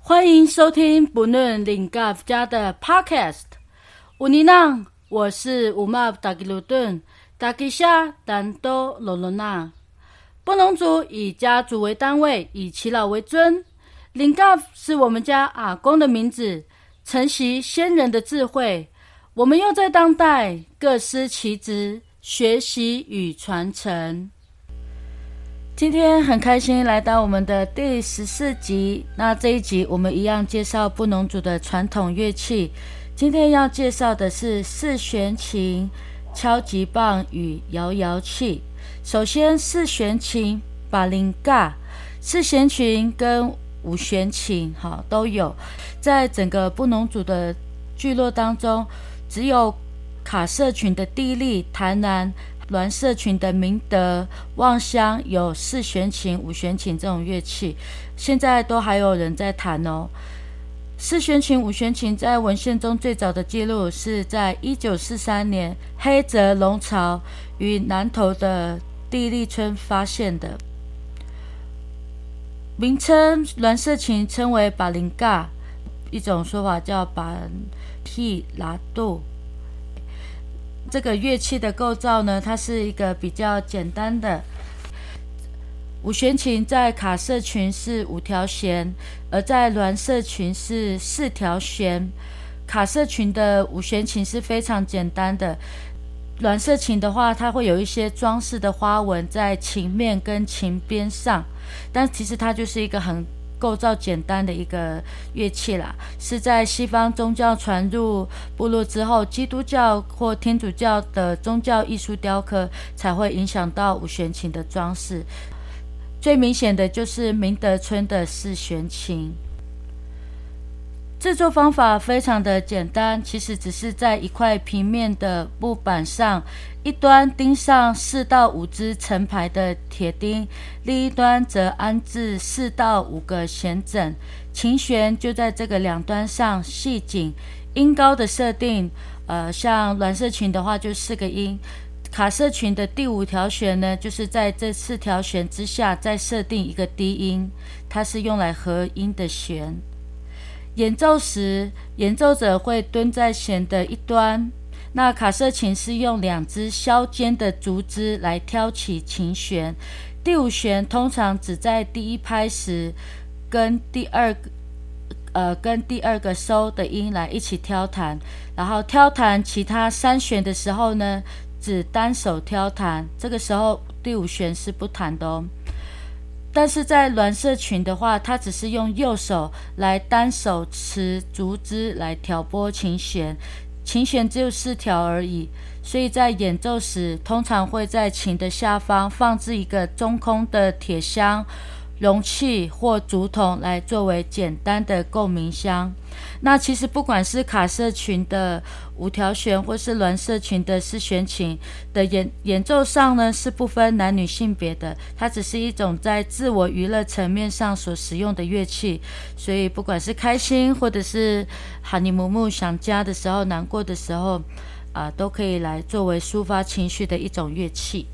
欢迎收听不论林嘎夫家的 Podcast。乌尼浪，我是乌玛达吉鲁顿达吉夏丹多罗罗娜。布农族以家族为单位，以耆老为尊。林嘎是我们家阿公的名字，承袭先人的智慧。我们又在当代各司其职，学习与传承。今天很开心来到我们的第十四集。那这一集我们一样介绍布农族的传统乐器。今天要介绍的是四弦琴、敲击棒与摇摇器。首先，四弦琴巴林嘎，四弦琴跟五弦琴哈都有。在整个布农族的聚落当中，只有卡社群的地利、台南。栾社群的明德、望乡有四弦琴、五弦琴这种乐器，现在都还有人在弹哦。四弦琴、五弦琴在文献中最早的记录是在一九四三年黑泽龙朝与南投的地利村发现的。名称栾色琴称为巴林嘎，一种说法叫巴皮拉杜。这个乐器的构造呢，它是一个比较简单的五弦琴，在卡瑟群是五条弦，而在栾社群是四条弦。卡瑟群的五弦琴是非常简单的，栾社琴的话，它会有一些装饰的花纹在琴面跟琴边上，但其实它就是一个很。构造简单的一个乐器啦，是在西方宗教传入部落之后，基督教或天主教的宗教艺术雕刻才会影响到五弦琴的装饰。最明显的就是明德村的四弦琴。制作方法非常的简单，其实只是在一块平面的木板上，一端钉上四到五支成排的铁钉，另一端则安置四到五个弦枕，琴弦就在这个两端上系紧。音高的设定，呃，像暖色琴的话就四个音，卡瑟琴的第五条弦呢，就是在这四条弦之下再设定一个低音，它是用来合音的弦。演奏时，演奏者会蹲在弦的一端。那卡瑟琴是用两只削尖的竹枝来挑起琴弦。第五弦通常只在第一拍时跟第二个呃跟第二个收的音来一起挑弹，然后挑弹其他三弦的时候呢，只单手挑弹。这个时候第五弦是不弹的哦。但是在栾社群的话，它只是用右手来单手持竹枝来挑拨琴弦，琴弦只有四条而已，所以在演奏时，通常会在琴的下方放置一个中空的铁箱。容器或竹筒来作为简单的共鸣箱。那其实不管是卡社群的五条弦，或是栾社群的四弦琴的演演奏上呢，是不分男女性别的。它只是一种在自我娱乐层面上所使用的乐器。所以不管是开心，或者是哈尼姆木想家的时候、难过的时候，啊，都可以来作为抒发情绪的一种乐器。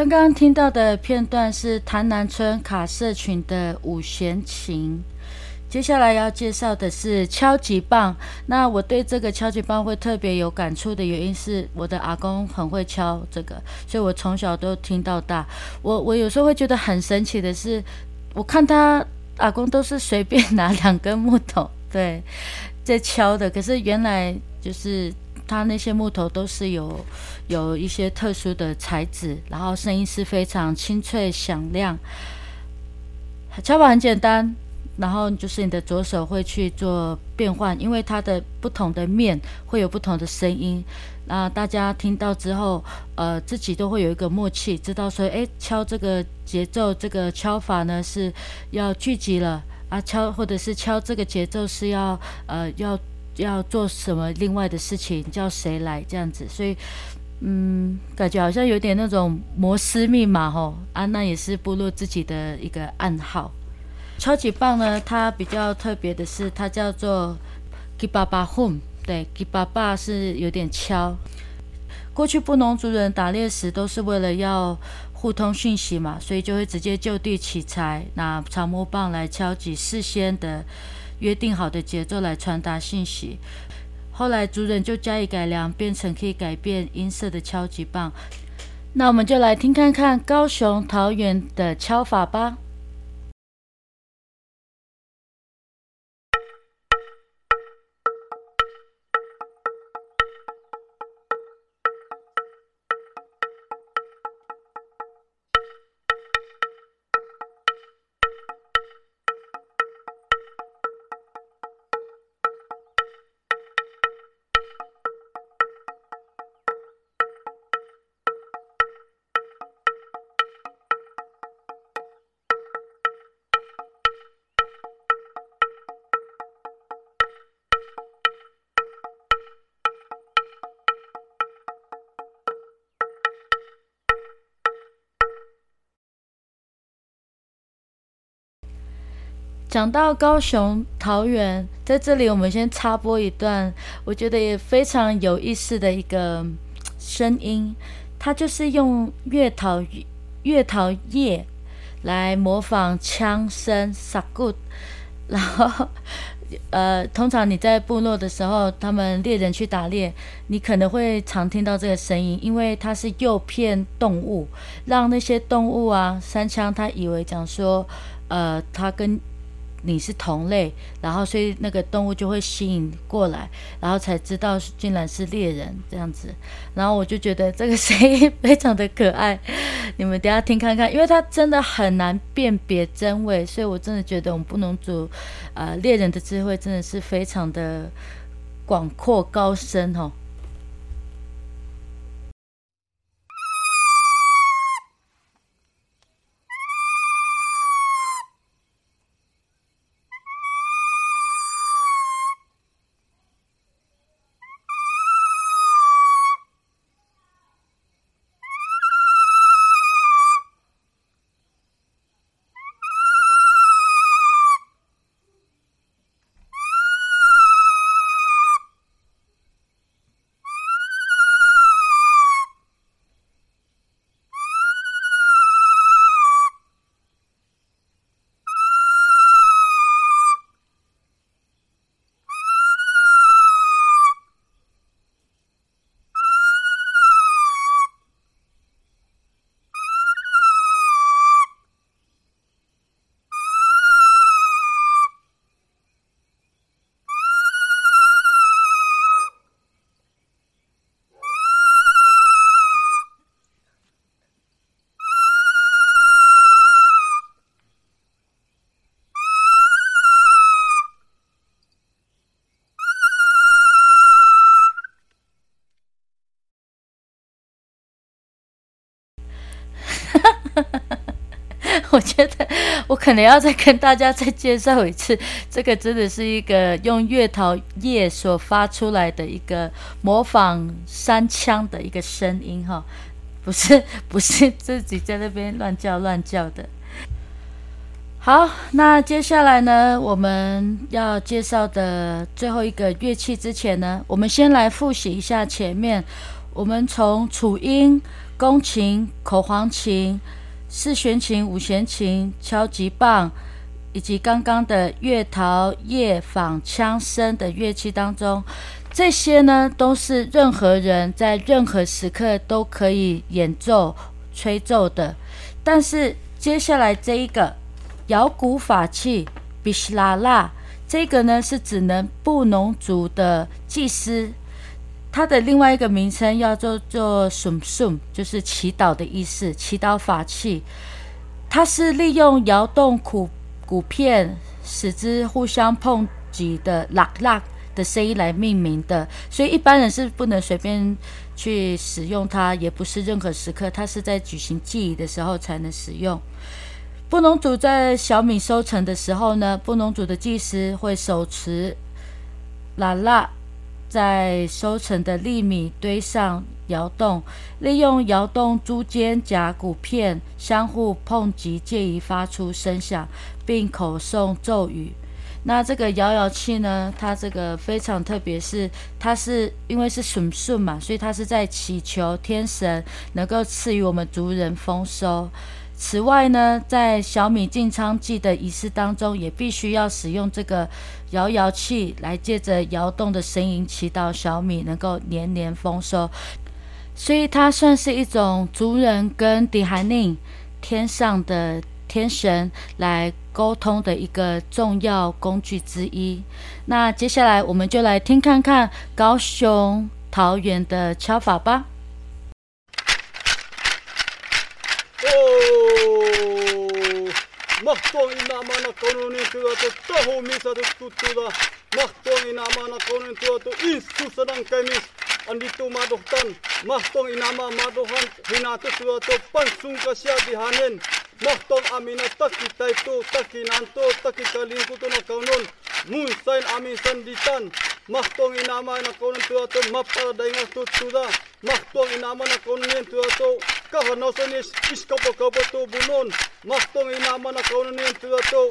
刚刚听到的片段是潭南村卡社群的五弦琴。接下来要介绍的是敲击棒。那我对这个敲击棒会特别有感触的原因是，我的阿公很会敲这个，所以我从小都听到大。我我有时候会觉得很神奇的是，我看他阿公都是随便拿两根木头，对，在敲的。可是原来就是它那些木头都是有有一些特殊的材质，然后声音是非常清脆响亮。敲法很简单。然后就是你的左手会去做变换，因为它的不同的面会有不同的声音。那大家听到之后，呃，自己都会有一个默契，知道说，哎，敲这个节奏，这个敲法呢是要聚集了啊，敲或者是敲这个节奏是要呃要要做什么另外的事情，叫谁来这样子。所以，嗯，感觉好像有点那种摩斯密码吼啊，娜也是部落自己的一个暗号。敲击棒呢，它比较特别的是，它叫做 “gibaba hum”。对，“gibaba” 是有点敲。过去布农族人打猎时都是为了要互通讯息嘛，所以就会直接就地取材，拿长木棒来敲击事先的约定好的节奏来传达信息。后来族人就加以改良，变成可以改变音色的敲击棒。那我们就来听看看高雄桃园的敲法吧。讲到高雄桃园，在这里我们先插播一段，我觉得也非常有意思的一个声音，它就是用月桃月桃叶来模仿枪声 sagu，然后呃，通常你在部落的时候，他们猎人去打猎，你可能会常听到这个声音，因为它是诱骗动物，让那些动物啊，三枪他以为讲说，呃，他跟你是同类，然后所以那个动物就会吸引过来，然后才知道竟然是猎人这样子，然后我就觉得这个声音非常的可爱，你们等下听看看，因为它真的很难辨别真伪，所以我真的觉得我们不能组，呃，猎人的智慧真的是非常的广阔高深哦。我觉得我可能要再跟大家再介绍一次，这个真的是一个用月桃叶所发出来的一个模仿山枪的一个声音哈，不是 不是自己在那边乱叫乱叫的。好，那接下来呢，我们要介绍的最后一个乐器之前呢，我们先来复习一下前面，我们从楚音。宫琴、口簧琴、四弦琴、五弦琴、敲击棒，以及刚刚的月桃叶仿枪声的乐器当中，这些呢都是任何人在任何时刻都可以演奏、吹奏的。但是接下来这一个摇鼓法器比希拉拉，这个呢是只能布农族的祭司。它的另外一个名称叫做做 sum sum，就是祈祷的意思，祈祷法器。它是利用摇动鼓鼓片，使之互相碰击的啦啦的声音来命名的，所以一般人是不能随便去使用它，也不是任何时刻，它是在举行祭仪的时候才能使用。布农族在小米收成的时候呢，布农族的祭司会手持啦啦。在收成的粒米堆上摇动，利用摇动珠尖甲骨片相互碰击，借以发出声响，并口诵咒语。那这个摇摇器呢？它这个非常特别，是它是因为是顺顺嘛，所以它是在祈求天神能够赐予我们族人丰收。此外呢，在小米进仓祭的仪式当中，也必须要使用这个摇摇器来借着摇动的声音祈祷小米能够年年丰收。所以它算是一种族人跟迪海宁天上的天神来沟通的一个重要工具之一。那接下来我们就来听看看高雄桃园的敲法吧。Mahtoina mana konunin tuotu tahu misatettu tuda. Mahtoina mana konunin tuotu istu sadan kemis. Anditu madohtan, mahtong mana madohan, hinatu tuotu pansung kasia dihanen. Mahto amina taki taitu, taki nanto, taki kalinkutuna kaunun. Mun sain amin sanditan, Mahto ina na konunin tuotu mapala dainga tutuda. Mahto ina na konunin tuotu kahanosan is bunon ngak tong ina mana kau na nian tu tu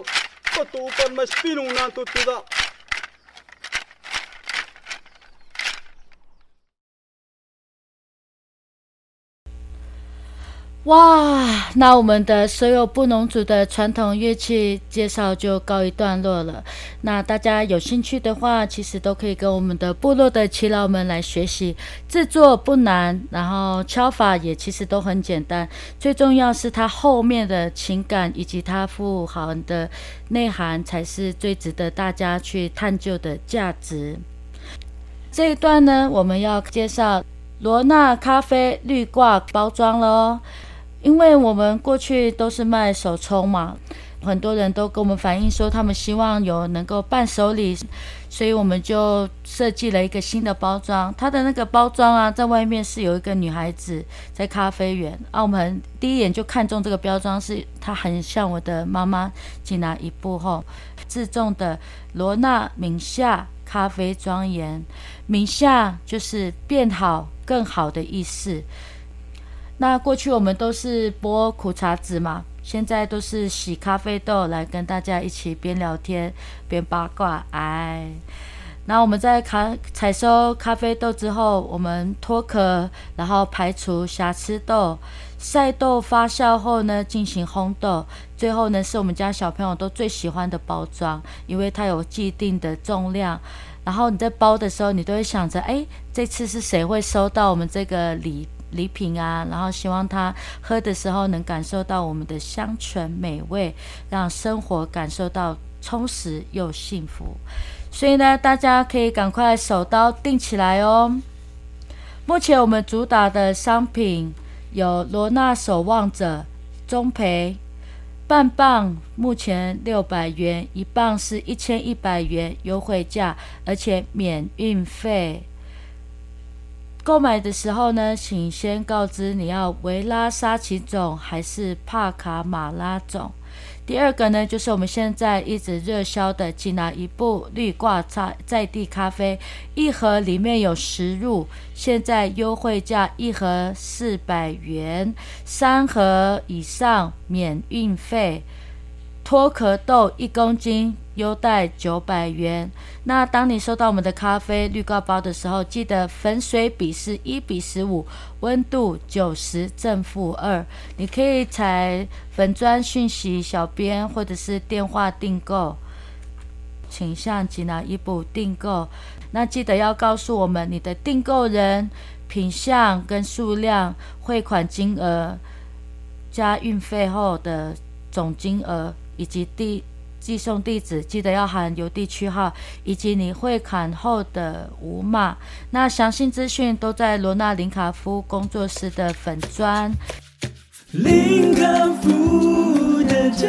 ko tu mas pinung nan tu tu 哇，那我们的所有布农族的传统乐器介绍就告一段落了。那大家有兴趣的话，其实都可以跟我们的部落的耆老们来学习，制作不难，然后敲法也其实都很简单。最重要是它后面的情感以及它富含的内涵，才是最值得大家去探究的价值。这一段呢，我们要介绍罗纳咖啡绿挂包装了哦。因为我们过去都是卖手冲嘛，很多人都跟我们反映说，他们希望有能够伴手礼，所以我们就设计了一个新的包装。它的那个包装啊，在外面是有一个女孩子在咖啡园啊，门第一眼就看中这个标装，是它很像我的妈妈吉娜一步后自重的罗娜名下咖啡庄园，名下就是变好、更好的意思。那过去我们都是剥苦茶籽嘛，现在都是洗咖啡豆来跟大家一起边聊天边八卦。哎，那我们在咖采收咖啡豆之后，我们脱壳，然后排除瑕疵豆，晒豆发酵后呢，进行烘豆，最后呢是我们家小朋友都最喜欢的包装，因为它有既定的重量。然后你在包的时候，你都会想着，哎，这次是谁会收到我们这个礼？礼品啊，然后希望他喝的时候能感受到我们的香醇美味，让生活感受到充实又幸福。所以呢，大家可以赶快手刀订起来哦。目前我们主打的商品有罗纳守望者中培半磅，目前六百元一磅是一千一百元优惠价，而且免运费。购买的时候呢，请先告知你要维拉沙奇种还是帕卡马拉种。第二个呢，就是我们现在一直热销的吉拿一部绿挂在在地咖啡，一盒里面有十入，现在优惠价一盒四百元，三盒以上免运费。脱壳豆一公斤，优待九百元。那当你收到我们的咖啡绿告包的时候，记得粉水比是一比十五，温度九十正负二。你可以采粉砖讯息小编或者是电话订购，请向吉拿伊布订购。那记得要告诉我们你的订购人、品相跟数量、汇款金额加运费后的总金额，以及地寄送地址，记得要含邮地区号以及你汇款后的五码。那详细资讯都在罗纳林卡夫工作室的粉砖。林卡夫的家，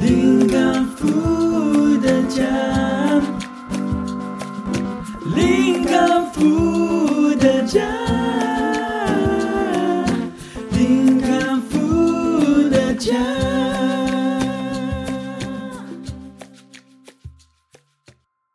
林卡夫的家。